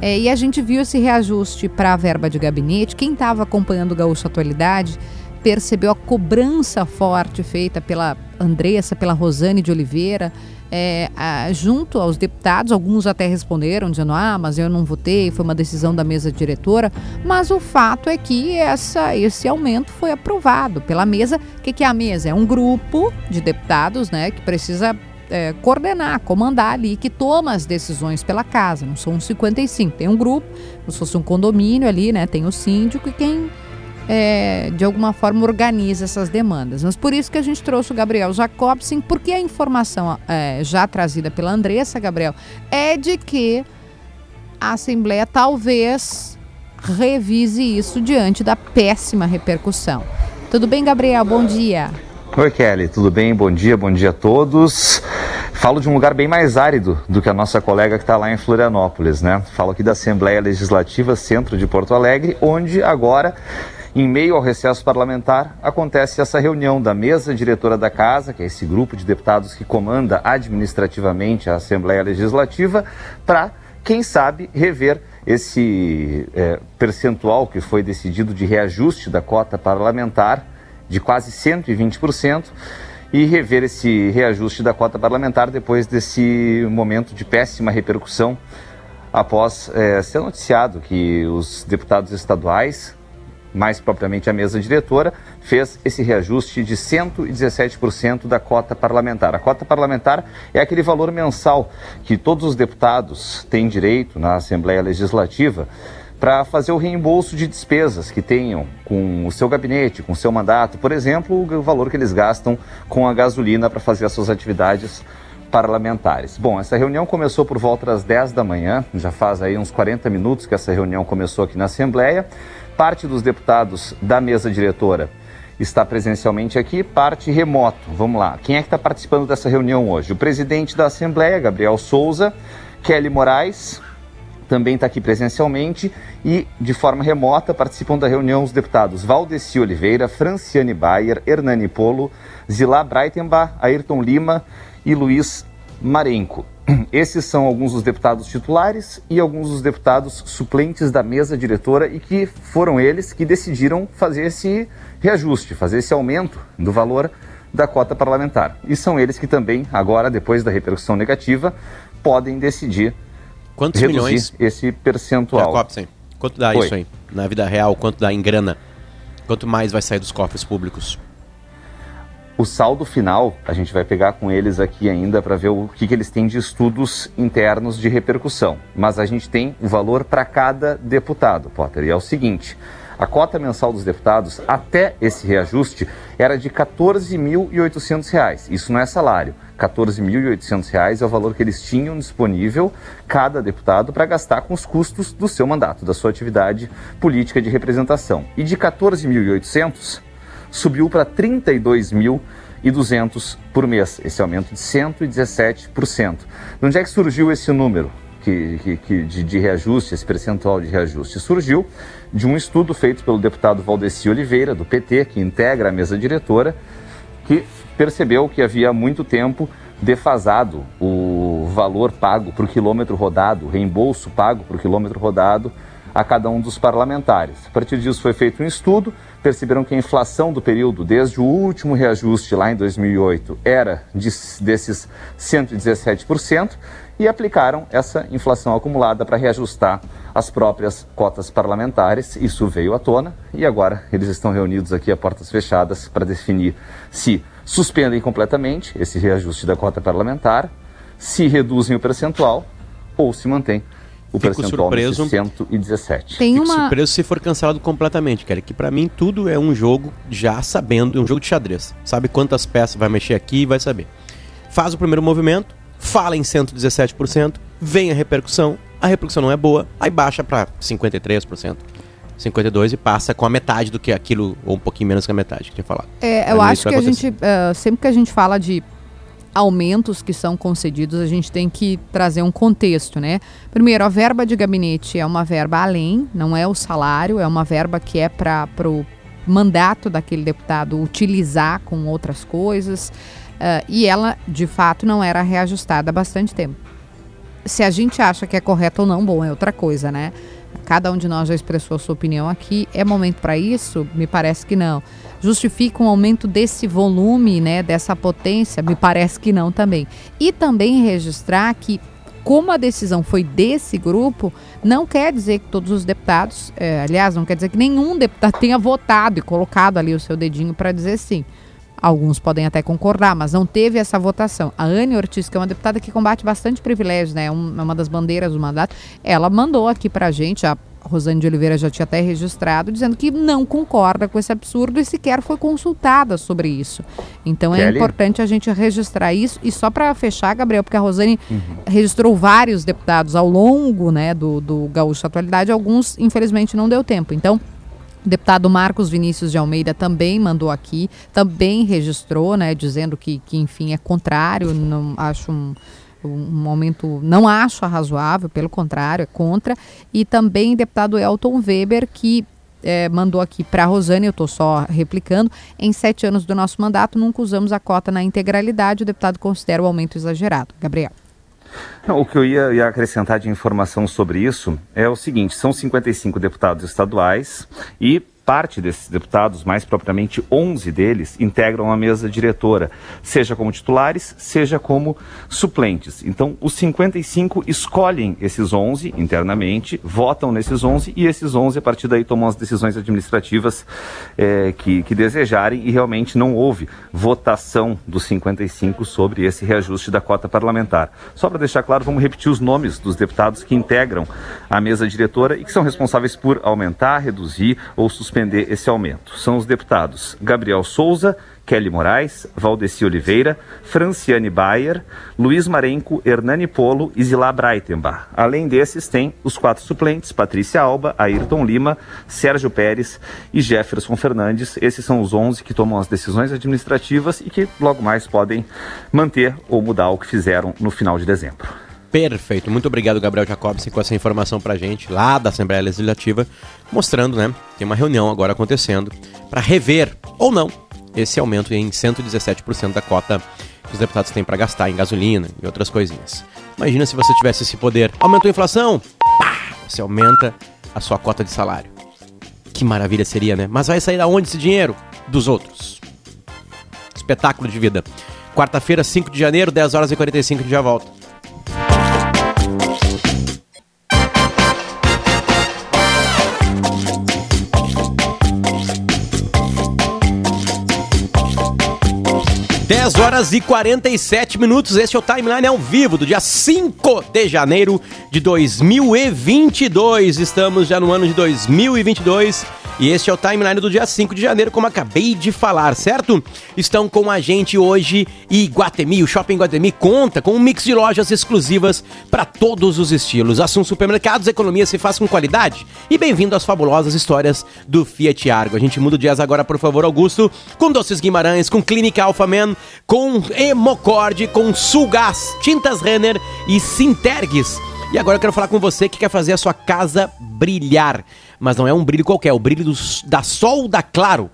É, e a gente viu esse reajuste para a verba de gabinete. Quem estava acompanhando o Gaúcho Atualidade percebeu a cobrança forte feita pela Andressa, pela Rosane de Oliveira, é, a, junto aos deputados. Alguns até responderam dizendo: ah, mas eu não votei, foi uma decisão da mesa diretora. Mas o fato é que essa, esse aumento foi aprovado pela mesa. O que, que é a mesa? É um grupo de deputados né, que precisa é, coordenar, comandar ali, que toma as decisões pela casa. Não são 55. Tem um grupo, como se fosse um condomínio ali, né? Tem o síndico e quem é, de alguma forma organiza essas demandas. Mas por isso que a gente trouxe o Gabriel Jacobson, porque a informação é, já trazida pela Andressa, Gabriel, é de que a Assembleia talvez revise isso diante da péssima repercussão. Tudo bem, Gabriel? Bom dia. Oi, Kelly, tudo bem? Bom dia, bom dia a todos. Falo de um lugar bem mais árido do que a nossa colega que está lá em Florianópolis, né? Falo aqui da Assembleia Legislativa Centro de Porto Alegre, onde agora, em meio ao recesso parlamentar, acontece essa reunião da mesa diretora da casa, que é esse grupo de deputados que comanda administrativamente a Assembleia Legislativa, para, quem sabe, rever esse é, percentual que foi decidido de reajuste da cota parlamentar de quase 120% e rever esse reajuste da cota parlamentar depois desse momento de péssima repercussão após é, ser noticiado que os deputados estaduais, mais propriamente a mesa diretora, fez esse reajuste de 117% da cota parlamentar. A cota parlamentar é aquele valor mensal que todos os deputados têm direito na Assembleia Legislativa para fazer o reembolso de despesas que tenham com o seu gabinete, com o seu mandato, por exemplo, o valor que eles gastam com a gasolina para fazer as suas atividades parlamentares. Bom, essa reunião começou por volta das 10 da manhã, já faz aí uns 40 minutos que essa reunião começou aqui na Assembleia. Parte dos deputados da mesa diretora está presencialmente aqui, parte remoto. Vamos lá. Quem é que está participando dessa reunião hoje? O presidente da Assembleia, Gabriel Souza, Kelly Moraes, também está aqui presencialmente e de forma remota participam da reunião os deputados Valdeci Oliveira, Franciane Bayer, Hernani Polo, Zilá Breitenbach, Ayrton Lima e Luiz Marenco. <clears throat> Esses são alguns dos deputados titulares e alguns dos deputados suplentes da mesa diretora e que foram eles que decidiram fazer esse reajuste, fazer esse aumento do valor da cota parlamentar. E são eles que também, agora, depois da repercussão negativa, podem decidir Quantos reduzir milhões? esse percentual. Jacobsen, quanto dá isso aí? Na vida real, quanto dá em grana? Quanto mais vai sair dos cofres públicos? O saldo final a gente vai pegar com eles aqui ainda para ver o que, que eles têm de estudos internos de repercussão. Mas a gente tem o valor para cada deputado, Potter. E é o seguinte: a cota mensal dos deputados até esse reajuste era de R$ 14.800. Isso não é salário. R$ 14.800 é o valor que eles tinham disponível, cada deputado, para gastar com os custos do seu mandato, da sua atividade política de representação. E de R$ 14.800 subiu para R$ 32.200 por mês, esse aumento de 117%. De onde é que surgiu esse número? Que, que, de, de, reajuste, esse percentual de reajuste, surgiu de um estudo feito pelo deputado Valdeci Oliveira, do PT, que integra a mesa diretora, que percebeu que havia muito tempo defasado o valor pago por quilômetro rodado, o reembolso pago por quilômetro rodado a cada um dos parlamentares. A partir disso foi feito um estudo, perceberam que a inflação do período, desde o último reajuste lá em 2008, era de, desses 117% e aplicaram essa inflação acumulada para reajustar as próprias cotas parlamentares. Isso veio à tona e agora eles estão reunidos aqui a portas fechadas para definir se suspendem completamente esse reajuste da cota parlamentar, se reduzem o percentual ou se mantém o Fico percentual surpreso, 117. Tem Fico uma... surpreso se for cancelado completamente, Kelly, que para mim tudo é um jogo já sabendo, é um jogo de xadrez. Sabe quantas peças vai mexer aqui e vai saber. Faz o primeiro movimento, fala em 117%, vem a repercussão, a repercussão não é boa, aí baixa para 53%. 52 e passa com a metade do que aquilo, ou um pouquinho menos que a metade que tinha falado. É, eu acho que a gente, uh, sempre que a gente fala de aumentos que são concedidos, a gente tem que trazer um contexto, né? Primeiro, a verba de gabinete é uma verba além, não é o salário, é uma verba que é para o mandato daquele deputado utilizar com outras coisas. Uh, e ela, de fato, não era reajustada há bastante tempo. Se a gente acha que é correto ou não, bom, é outra coisa, né? Cada um de nós já expressou a sua opinião aqui. É momento para isso? Me parece que não. Justifica um aumento desse volume, né, dessa potência? Me parece que não também. E também registrar que como a decisão foi desse grupo, não quer dizer que todos os deputados, é, aliás, não quer dizer que nenhum deputado tenha votado e colocado ali o seu dedinho para dizer sim. Alguns podem até concordar, mas não teve essa votação. A Anne Ortiz, que é uma deputada que combate bastante privilégios, né? É uma das bandeiras do mandato, ela mandou aqui pra gente, a Rosane de Oliveira já tinha até registrado, dizendo que não concorda com esse absurdo e sequer foi consultada sobre isso. Então é Kelly? importante a gente registrar isso. E só para fechar, Gabriel, porque a Rosane uhum. registrou vários deputados ao longo né, do, do Gaúcho Atualidade, alguns, infelizmente, não deu tempo. Então, o deputado Marcos Vinícius de Almeida também mandou aqui, também registrou, né, dizendo que, que enfim, é contrário, não acho um, um aumento, não acho razoável, pelo contrário, é contra. E também deputado Elton Weber, que é, mandou aqui para a Rosane, eu estou só replicando, em sete anos do nosso mandato, nunca usamos a cota na integralidade, o deputado considera o aumento exagerado. Gabriel. Não, o que eu ia, ia, acrescentar de informação sobre isso é o seguinte: são 55 deputados estaduais e parte desses deputados, mais propriamente 11 deles, integram a mesa diretora, seja como titulares, seja como suplentes. Então, os 55 escolhem esses 11 internamente, votam nesses 11 e esses 11, a partir daí, tomam as decisões administrativas é, que, que desejarem e realmente não houve votação dos 55 sobre esse reajuste da cota parlamentar. Só para deixar claro, vamos repetir os nomes dos deputados que integram a mesa diretora e que são responsáveis por aumentar, reduzir ou suspender suspender esse aumento. São os deputados Gabriel Souza, Kelly Moraes, Valdeci Oliveira, Franciane Bayer, Luiz Marenco, Hernani Polo e Zilá Breitenbach. Além desses, tem os quatro suplentes, Patrícia Alba, Ayrton Lima, Sérgio Pérez e Jefferson Fernandes. Esses são os 11 que tomam as decisões administrativas e que logo mais podem manter ou mudar o que fizeram no final de dezembro. Perfeito. Muito obrigado, Gabriel Jacobson, com essa informação pra gente lá da Assembleia Legislativa, mostrando, né? Tem uma reunião agora acontecendo para rever ou não esse aumento em 117% da cota que os deputados têm para gastar em gasolina e outras coisinhas. Imagina se você tivesse esse poder. Aumentou a inflação? Pá! Você aumenta a sua cota de salário. Que maravilha seria, né? Mas vai sair da onde esse dinheiro? Dos outros. Espetáculo de vida. Quarta-feira, 5 de janeiro, 10 horas e 45 de já volta. Horas e 47 minutos. Este é o Timeline ao vivo do dia 5 de janeiro de 2022. Estamos já no ano de 2022 e este é o Timeline do dia 5 de janeiro, como acabei de falar, certo? Estão com a gente hoje Iguatemi. O Shopping Iguatemi conta com um mix de lojas exclusivas para todos os estilos. Assuntos supermercados, economia se faz com qualidade. E bem-vindo às fabulosas histórias do Fiat Argo. A gente muda o jazz agora, por favor, Augusto, com Doces Guimarães, com Clínica Alpha Man, com Hemocord, com Sulgás, Tintas Renner e Sintergues. E agora eu quero falar com você que quer fazer a sua casa brilhar. Mas não é um brilho qualquer, é o brilho do, da Sol da Claro.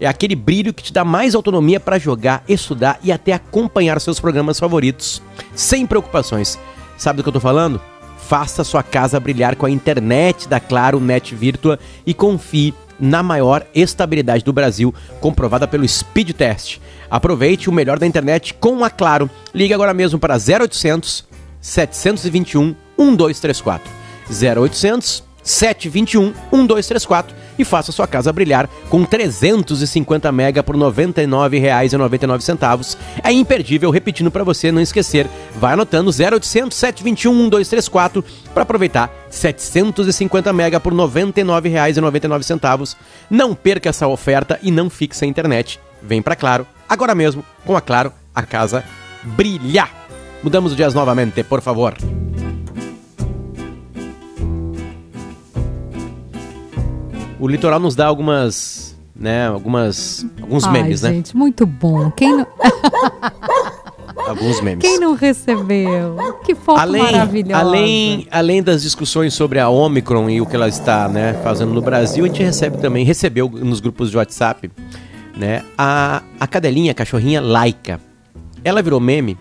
É aquele brilho que te dá mais autonomia para jogar, estudar e até acompanhar seus programas favoritos, sem preocupações. Sabe do que eu tô falando? Faça sua casa brilhar com a internet da Claro Net Virtua e confie na maior estabilidade do Brasil, comprovada pelo Speed Test. Aproveite o melhor da internet com a Claro. Ligue agora mesmo para 0800 721 1234. 0800 721 1234 e faça sua casa brilhar com 350 mega por R$ 99,99. É imperdível, repetindo para você não esquecer. Vai anotando 0800 721 1234 para aproveitar 750 mega por R$ 99,99. Não perca essa oferta e não fique sem internet. Vem para Claro, agora mesmo, com a Claro, a casa brilhar. Mudamos o dias novamente, por favor. O litoral nos dá algumas, né, algumas, alguns Ai, memes, né? gente, muito bom. Quem não, <laughs> Alguns memes. quem não recebeu? Que foto além, maravilhosa. além, além das discussões sobre a Omicron e o que ela está né, fazendo no Brasil, a gente recebe também, recebeu nos grupos de WhatsApp, né, a, a cadelinha, a cachorrinha Laika. Ela virou meme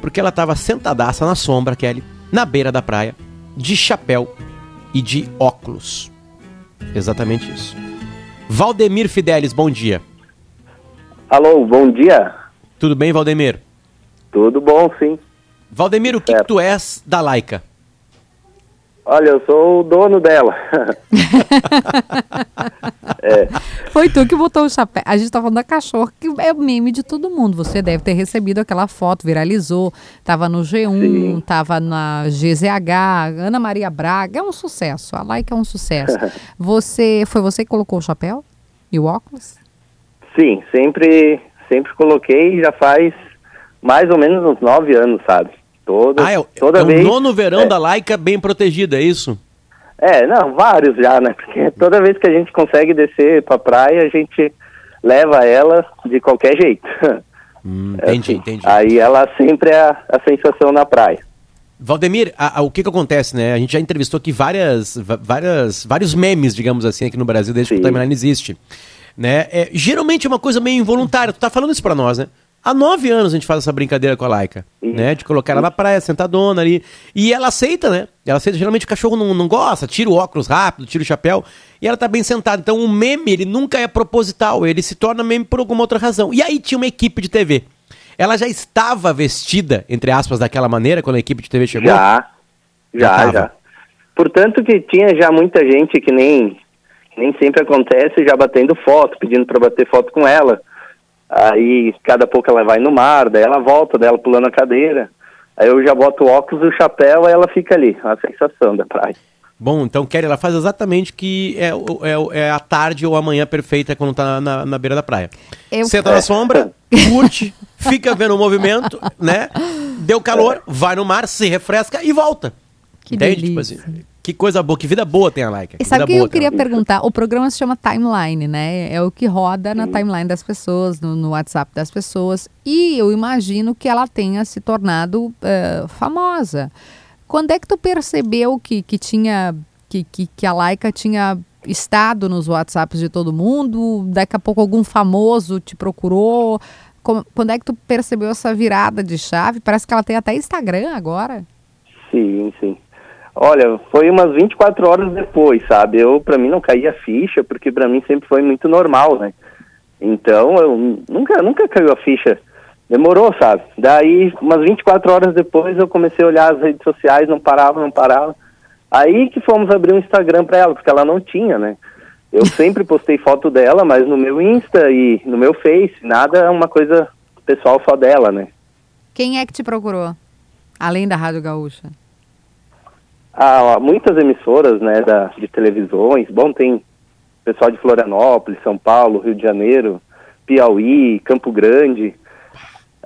porque ela estava sentadaça na sombra, Kelly, na beira da praia, de chapéu e de óculos. Exatamente isso. Valdemir Fidelis, bom dia. Alô, bom dia. Tudo bem, Valdemir? Tudo bom, sim. Valdemir, o que, que tu és da Laika? Olha, eu sou o dono dela. <laughs> Foi tu que botou o chapéu. A gente tá falando da cachorra, que é o meme de todo mundo. Você deve ter recebido aquela foto, viralizou. Tava no G1, Sim. tava na GZH, Ana Maria Braga. É um sucesso. A like é um sucesso. <laughs> Você, foi você que colocou o chapéu e o óculos? sim, sempre, sempre coloquei, já faz mais ou menos uns nove anos, sabe? Toda, Ah, é, o- toda é vez. o nono verão é. da Laika bem protegida, é isso? É, não, vários já, né? Porque toda vez que a gente consegue descer pra praia, a gente leva ela de qualquer jeito. <laughs> Hum, É entendi, assim. entendi. Aí ela sempre é a, a sensação na praia. Valdemir, a- a- o que que acontece, né? A gente já entrevistou aqui várias, várias, vários memes, digamos assim, aqui no Brasil, desde que o Sim. Timeline existe. Né? É, geralmente é uma coisa meio involuntária. Tu tá falando isso pra nós, né? Há nove anos a gente faz essa brincadeira com a Laika, né? De colocar ela na praia, sentadona ali. E ela aceita, né? Ela aceita. Geralmente o cachorro não, não gosta, tira o óculos rápido, tira o chapéu. E ela tá bem sentada. Então o meme, ele nunca é proposital. Ele se torna meme por alguma outra razão. E aí tinha uma equipe de TV. Ela já estava vestida, entre aspas, daquela maneira quando a equipe de TV chegou? Já, Já já, já. Portanto que tinha já muita gente que nem, nem sempre acontece, já batendo foto, pedindo para bater foto com ela. Aí cada pouco ela vai no mar, daí ela volta, daí ela pulando a cadeira. Aí eu já boto o óculos e o chapéu, aí ela fica ali, a sensação da praia. Bom, então Kelly, ela faz exatamente o que é, é, é a tarde ou a manhã perfeita quando tá na, na beira da praia. Eu- Senta na sombra, <laughs> curte, fica vendo o movimento, né? Deu calor, vai no mar, se refresca e volta. Que Entende? Tipo delícia. assim, que coisa boa, que vida boa tem a Laika. E sabe o que boa eu queria perguntar? O programa se chama Timeline, né? É o que roda na timeline das pessoas, no, no WhatsApp das pessoas. E eu imagino que ela tenha se tornado eh, famosa. Quando é que tu percebeu que, que tinha. Que, que, que a Laika tinha estado nos WhatsApps de todo mundo? Daqui a pouco algum famoso te procurou? Como- quando é que tu percebeu essa virada de chave? Parece que ela tem até Instagram agora. Sim, sim. Olha, foi umas 24 horas depois, sabe? Eu, pra mim, não caía ficha, porque pra mim sempre foi muito normal, né? Então, eu nunca, nunca caiu a ficha. Demorou, sabe? Daí, umas 24 horas depois, eu comecei a olhar as redes sociais, não parava, não parava. Aí que fomos abrir um Instagram pra ela, porque ela não tinha, né? Eu <laughs> sempre postei foto dela, mas no meu Insta e no meu Face, nada é uma coisa pessoal só dela, né? Quem é que te procurou? Além da Rádio Gaúcha. Há muitas emissoras, né, da, de televisões. Bom, tem pessoal de Florianópolis, São Paulo, Rio de Janeiro, Piauí, Campo Grande.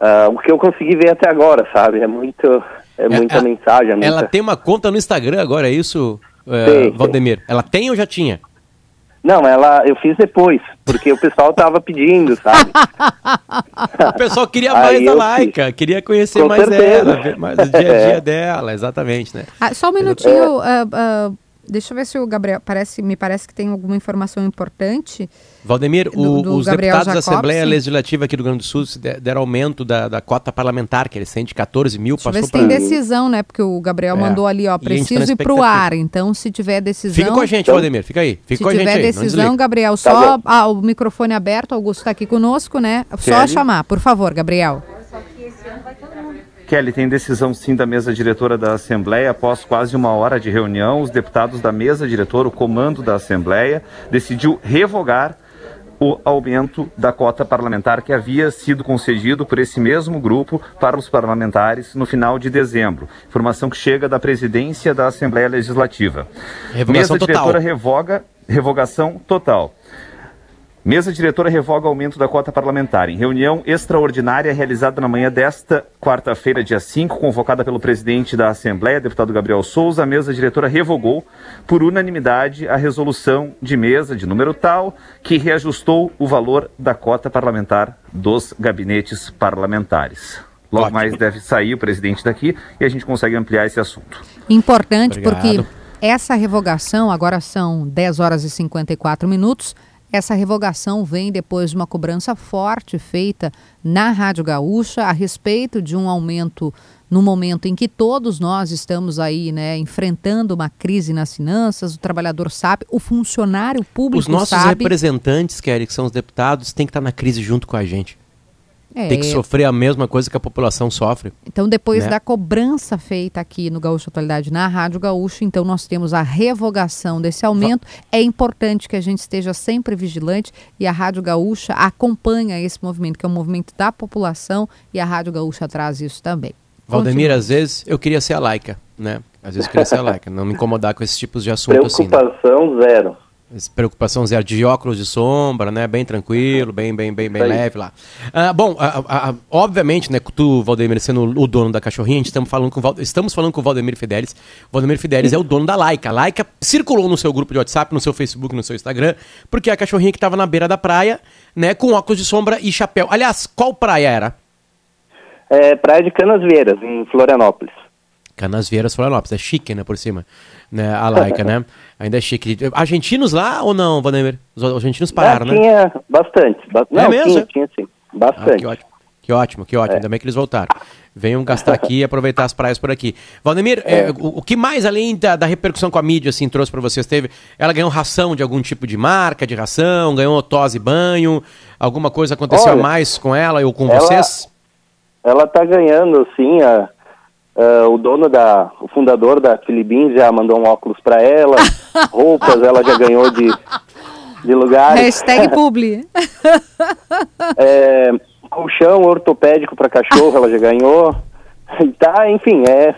Ah, o que eu consegui ver até agora, sabe? É muito, é muita ela- mensagem. É muita... Ela tem uma conta no Instagram agora, é isso, é, Tem, tem. Valdemir? Ela tem ou já tinha? Não, ela eu fiz depois, porque o pessoal tava pedindo, sabe? <laughs> O pessoal queria Aí mais da eu Laika, queria conhecer Com mais certeza. dela, ver mais do dia a <laughs> dia É. dela, exatamente, né? Ah, só um minutinho. ah, ah, deixa eu ver se o Gabriel. Parece, me parece que tem alguma informação importante. Valdemir, Do- do os Gabriel deputados da. Assembleia Legislativa aqui do Rio Grande do Sul se de- deram aumento da, da cota parlamentar, que eles têm de 14 mil, Deixa eu ver passou se tem para... decisão, né? Porque o Gabriel É. mandou ali, ó, E tá preciso ir pro ar. Então, se tiver decisão. Fica com a gente, Valdemir, fica aí. Fica Se com a gente tiver aí, não decisão, desliga. Gabriel, Tá só bom. ah, o microfone aberto, Augusto está aqui conosco, né? Só chamar, por favor, Gabriel. Kelly, tem decisão sim da mesa diretora da Assembleia. Após quase uma hora de reunião, os deputados da mesa diretora, o comando da Assembleia, decidiu revogar o aumento da cota parlamentar que havia sido concedido por esse mesmo grupo para os parlamentares no final de dezembro. Informação que chega da presidência da Assembleia Legislativa. Revogação mesa total. diretora revoga revogação total. Mesa diretora revoga aumento da cota parlamentar. Em reunião extraordinária realizada na manhã desta quarta-feira, dia 5, convocada pelo presidente da Assembleia, deputado Gabriel Souza, a mesa diretora revogou, por unanimidade, a resolução de mesa de número tal que reajustou o valor da cota parlamentar dos gabinetes parlamentares. Logo Ótimo. mais deve sair o presidente daqui e a gente consegue ampliar esse assunto. Importante Obrigado. porque essa revogação, agora são 10 horas e 54 minutos, essa revogação vem depois de uma cobrança forte feita na Rádio Gaúcha a respeito de um aumento no momento em que todos nós estamos aí, né, enfrentando uma crise nas finanças, o trabalhador sabe, o funcionário público Os nossos sabe. representantes, Kelly, que são os deputados, têm que estar na crise junto com a gente. É, Tem que sofrer a mesma coisa que a população sofre. Então, depois né? da cobrança feita aqui no Gaúcho Atualidade, na Rádio Gaúcho, então nós temos a revogação desse aumento. É importante que a gente esteja sempre vigilante e a Rádio Gaúcha acompanha esse movimento, que é um movimento da população, e a Rádio Gaúcha traz isso também. Valdemir, às vezes eu queria ser a Laika, né? Às vezes eu queria ser a Laika, não me incomodar com esses tipos de assunto assim. Né? Preocupação zero. Preocupação zero de óculos de sombra, né? Bem tranquilo, bem, bem, bem, bem leve lá. Ah, bom, obviamente, né? Tu, Valdemir, sendo o dono da cachorrinha, a gente estamos falando com, Val- estamos falando com o Valdemir Fidelis. O Valdemir Fidelis é o dono da Laika. A Laika circulou no seu grupo de WhatsApp, no seu Facebook, no seu Instagram, porque é a cachorrinha que estava na beira da praia, né? Com óculos de sombra e chapéu. Aliás, qual praia era? É Praia de Canasvieiras, em Florianópolis. Canasvieiras Florianópolis. É chique, né, por cima. Né, a Laika, né? <laughs> Ainda é chique. Argentinos lá ou não, Valdemir? Os argentinos pararam, Ah, né? Tinha bastante. Ba- Não, mesmo? tinha, tinha sim. Ah, Bastante. que ótimo. Que ótimo, que ótimo. Ainda bem que eles voltaram. Venham gastar aqui e aproveitar as praias por aqui. Valdemir, é, o, o que mais, além da, da repercussão com a mídia, assim, trouxe para vocês? Teve, ela ganhou ração de algum tipo de marca, de ração, ganhou tosse e banho, alguma coisa aconteceu Olha, mais com ela ou com ela- vocês? Ela tá ganhando, sim, a, a- o dono da, o fundador da Filibin já mandou um óculos para ela, <laughs> roupas ela já ganhou de, de lugares. Hashtag <laughs> publi. É, colchão ortopédico para cachorro ela já ganhou. Tá, enfim, é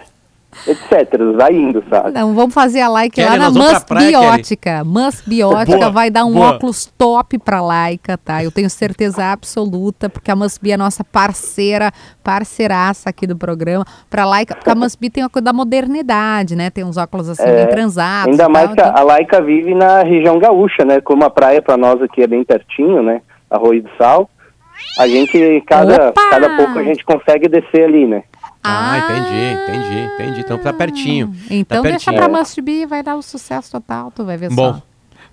etc. Vai indo, sabe? Não, vamos fazer a like Kelly, lá na pra Must praia, Biótica. Must Biótica Boa, vai dar um boa. óculos top pra Laika, tá? Eu tenho certeza absoluta, porque a Must Bi é nossa parceira, parceiraça aqui do programa. Pra Laika, porque a Must Bi tem uma coisa da modernidade, né? Tem uns óculos assim, bem transados. É, Ainda mais tal, que a, então- a Laica vive na região gaúcha, né? Como a praia para nós aqui é bem pertinho, né? Arroio do Sal. A gente, cada, Opa! cada pouco a gente consegue descer ali, né? Ah, entendi, entendi, entendi. Então tá pertinho. Então tá deixa pertinho. pra Must Be, vai dar um sucesso total, tu vai ver Bom. só.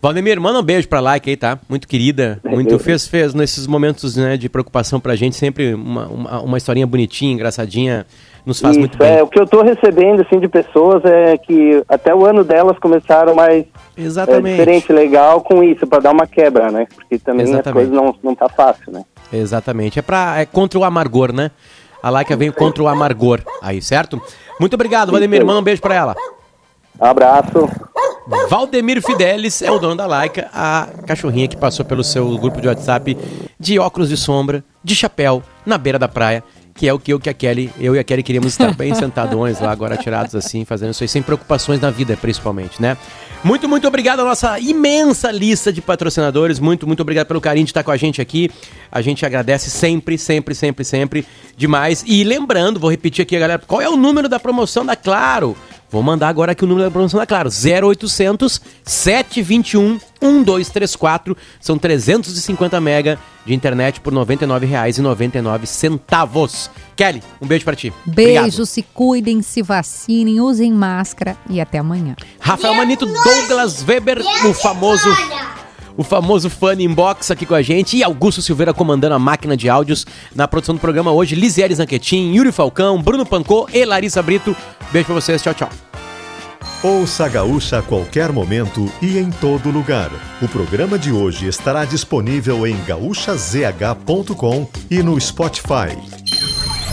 Valdemir, manda um beijo pra Like aí, tá? Muito querida. Muito fez, fez nesses momentos né, de preocupação pra gente, sempre uma, uma, uma historinha bonitinha, engraçadinha, nos faz Isso, muito bem. é, o que eu tô recebendo, assim, de pessoas é que até o ano delas começaram mais é, Exatamente. diferente, legal com isso, para dar uma quebra, né? Porque também Exatamente. as coisas não, não tá fácil, né? Exatamente. É, pra, é contra o amargor, né? A Laika veio contra o amargor aí, certo? Muito obrigado, Valdemir. Manda um beijo pra ela. Abraço. Valdemir Fidelis é o dono da Laika, a cachorrinha que passou pelo seu grupo de WhatsApp de óculos de sombra, de chapéu, na beira da praia, que é o que eu, que a Kelly, eu e a Kelly queríamos estar bem sentadões lá, agora tirados assim, fazendo isso aí, sem preocupações na vida, principalmente, né? Muito, muito obrigado à nossa imensa lista de patrocinadores. Muito, muito obrigado pelo carinho de estar com a gente aqui. A gente agradece sempre, sempre, sempre, sempre demais. E lembrando, vou repetir aqui, galera, qual é o número da promoção da Claro? Vou mandar agora aqui o número da promoção da Claro: 0800 721 1234. São 350 mega de internet por R$ 99,99. Kelly, um beijo para ti. Beijo, Obrigado. se cuidem, se vacinem, usem máscara e até amanhã. Rafael Manito, Douglas Weber, o famoso o famoso Fun Inbox aqui com a gente e Augusto Silveira comandando a máquina de áudios na produção do programa hoje. Lisiere Zanquetin, Yuri Falcão, Bruno Pancô e Larissa Brito. Beijo pra vocês, tchau, tchau. Ouça a Gaúcha a qualquer momento e em todo lugar. O programa de hoje estará disponível em gaúchazh.com e no Spotify.